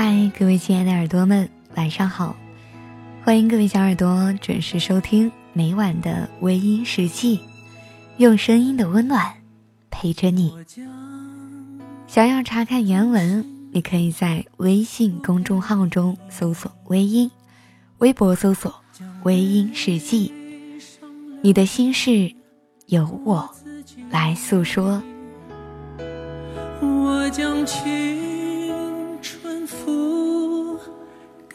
嗨，各位亲爱的耳朵们，晚上好！欢迎各位小耳朵准时收听每晚的微音时记，用声音的温暖陪着你。想要查看原文，你可以在微信公众号中搜索“微音”，微博搜索“微音时记”。你的心事，由我来诉说。我将去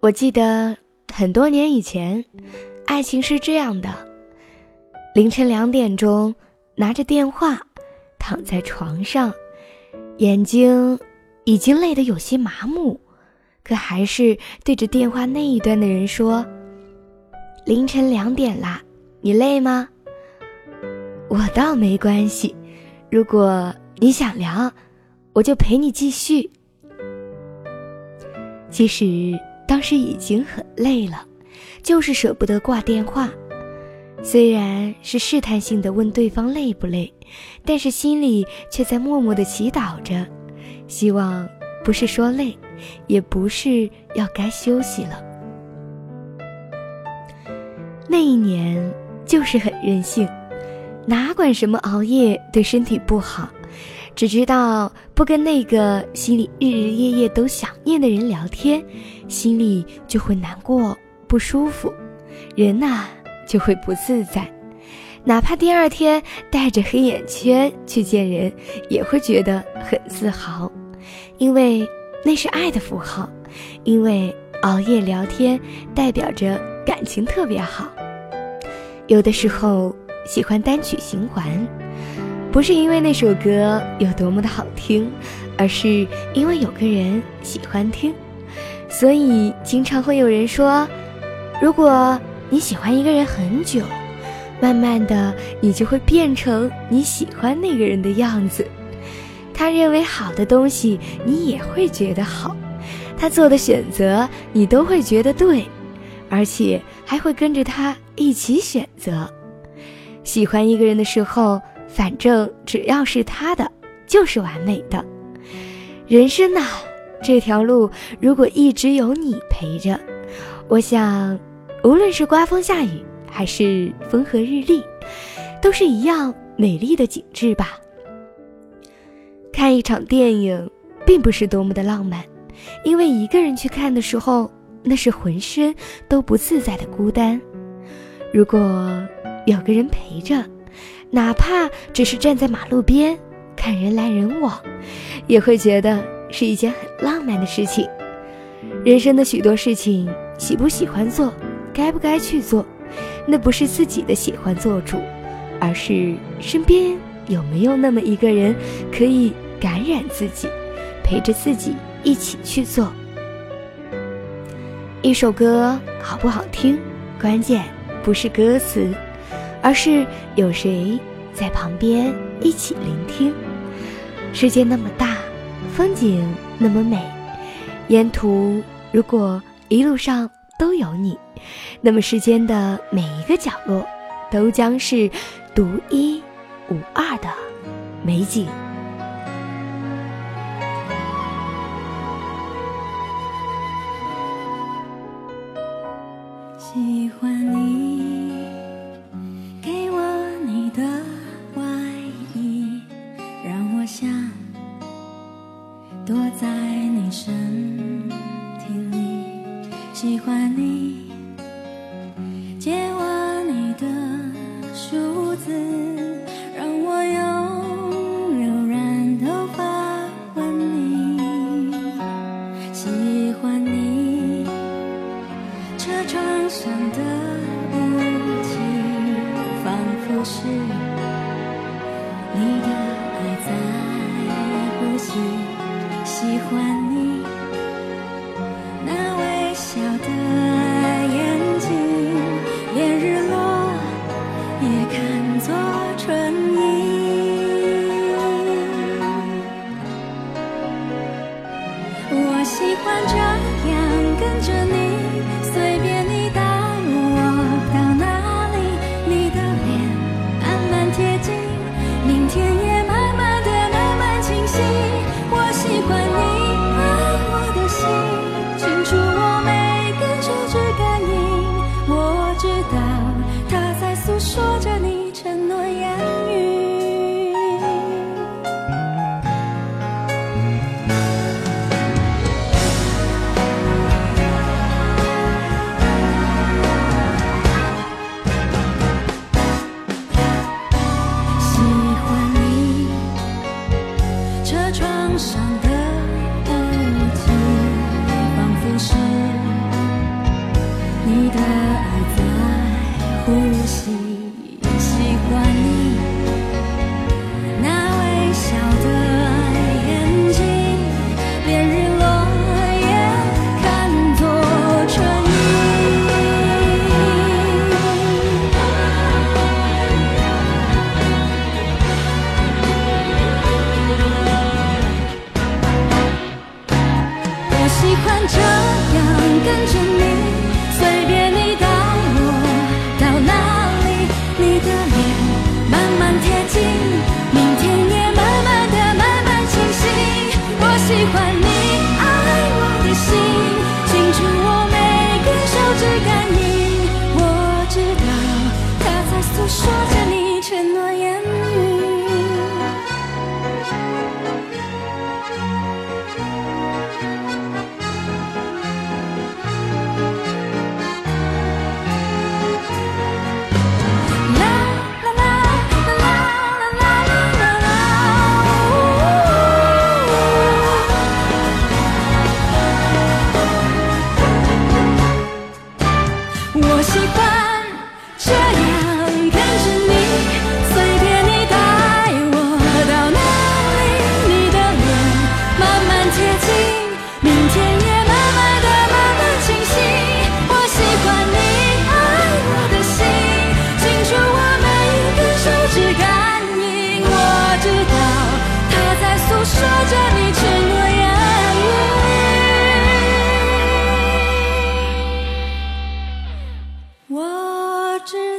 我记得很多年以前，爱情是这样的：凌晨两点钟，拿着电话，躺在床上，眼睛已经累得有些麻木，可还是对着电话那一端的人说：“凌晨两点啦，你累吗？”我倒没关系，如果你想聊，我就陪你继续。其实当时已经很累了，就是舍不得挂电话。虽然是试探性的问对方累不累，但是心里却在默默的祈祷着，希望不是说累，也不是要该休息了。那一年就是很任性，哪管什么熬夜对身体不好。只知道不跟那个心里日日夜夜都想念的人聊天，心里就会难过不舒服，人呐、就会不自在。哪怕第二天带着黑眼圈去见人，也会觉得很自豪，因为那是爱的符号，因为熬夜聊天代表着感情特别好。有的时候喜欢单曲循环。不是因为那首歌有多么的好听，而是因为有个人喜欢听，所以经常会有人说，如果你喜欢一个人很久，慢慢的你就会变成你喜欢那个人的样子。他认为好的东西，你也会觉得好；他做的选择，你都会觉得对，而且还会跟着他一起选择。喜欢一个人的时候。反正只要是他的，就是完美的。人生呐，这条路如果一直有你陪着，我想，无论是刮风下雨还是风和日丽，都是一样美丽的景致吧。看一场电影，并不是多么的浪漫，因为一个人去看的时候，那是浑身都不自在的孤单。如果有个人陪着。哪怕只是站在马路边看人来人往，也会觉得是一件很浪漫的事情。人生的许多事情，喜不喜欢做，该不该去做，那不是自己的喜欢做主，而是身边有没有那么一个人可以感染自己，陪着自己一起去做。一首歌好不好听，关键不是歌词。而是有谁在旁边一起聆听。世界那么大，风景那么美，沿途如果一路上都有你，那么世间的每一个角落都将是独一无二的美景。listen 我喜欢这样跟着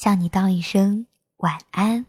向你道一声晚安。